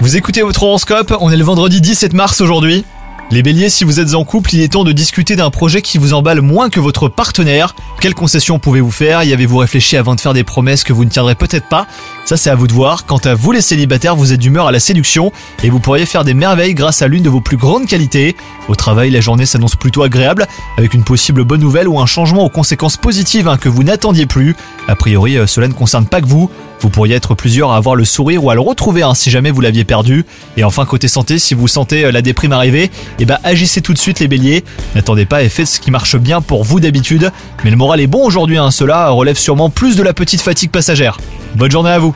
Vous écoutez votre horoscope, on est le vendredi 17 mars aujourd'hui. Les béliers, si vous êtes en couple, il est temps de discuter d'un projet qui vous emballe moins que votre partenaire. Quelles concessions pouvez-vous faire? Y avez-vous réfléchi avant de faire des promesses que vous ne tiendrez peut-être pas? Ça c'est à vous de voir. Quant à vous les célibataires, vous êtes d'humeur à la séduction et vous pourriez faire des merveilles grâce à l'une de vos plus grandes qualités. Au travail, la journée s'annonce plutôt agréable, avec une possible bonne nouvelle ou un changement aux conséquences positives hein, que vous n'attendiez plus. A priori, euh, cela ne concerne pas que vous. Vous pourriez être plusieurs à avoir le sourire ou à le retrouver hein, si jamais vous l'aviez perdu. Et enfin côté santé, si vous sentez euh, la déprime arriver, eh ben agissez tout de suite les béliers. N'attendez pas et faites ce qui marche bien pour vous d'habitude. Mais le est bon aujourd'hui, hein. cela relève sûrement plus de la petite fatigue passagère. Bonne journée à vous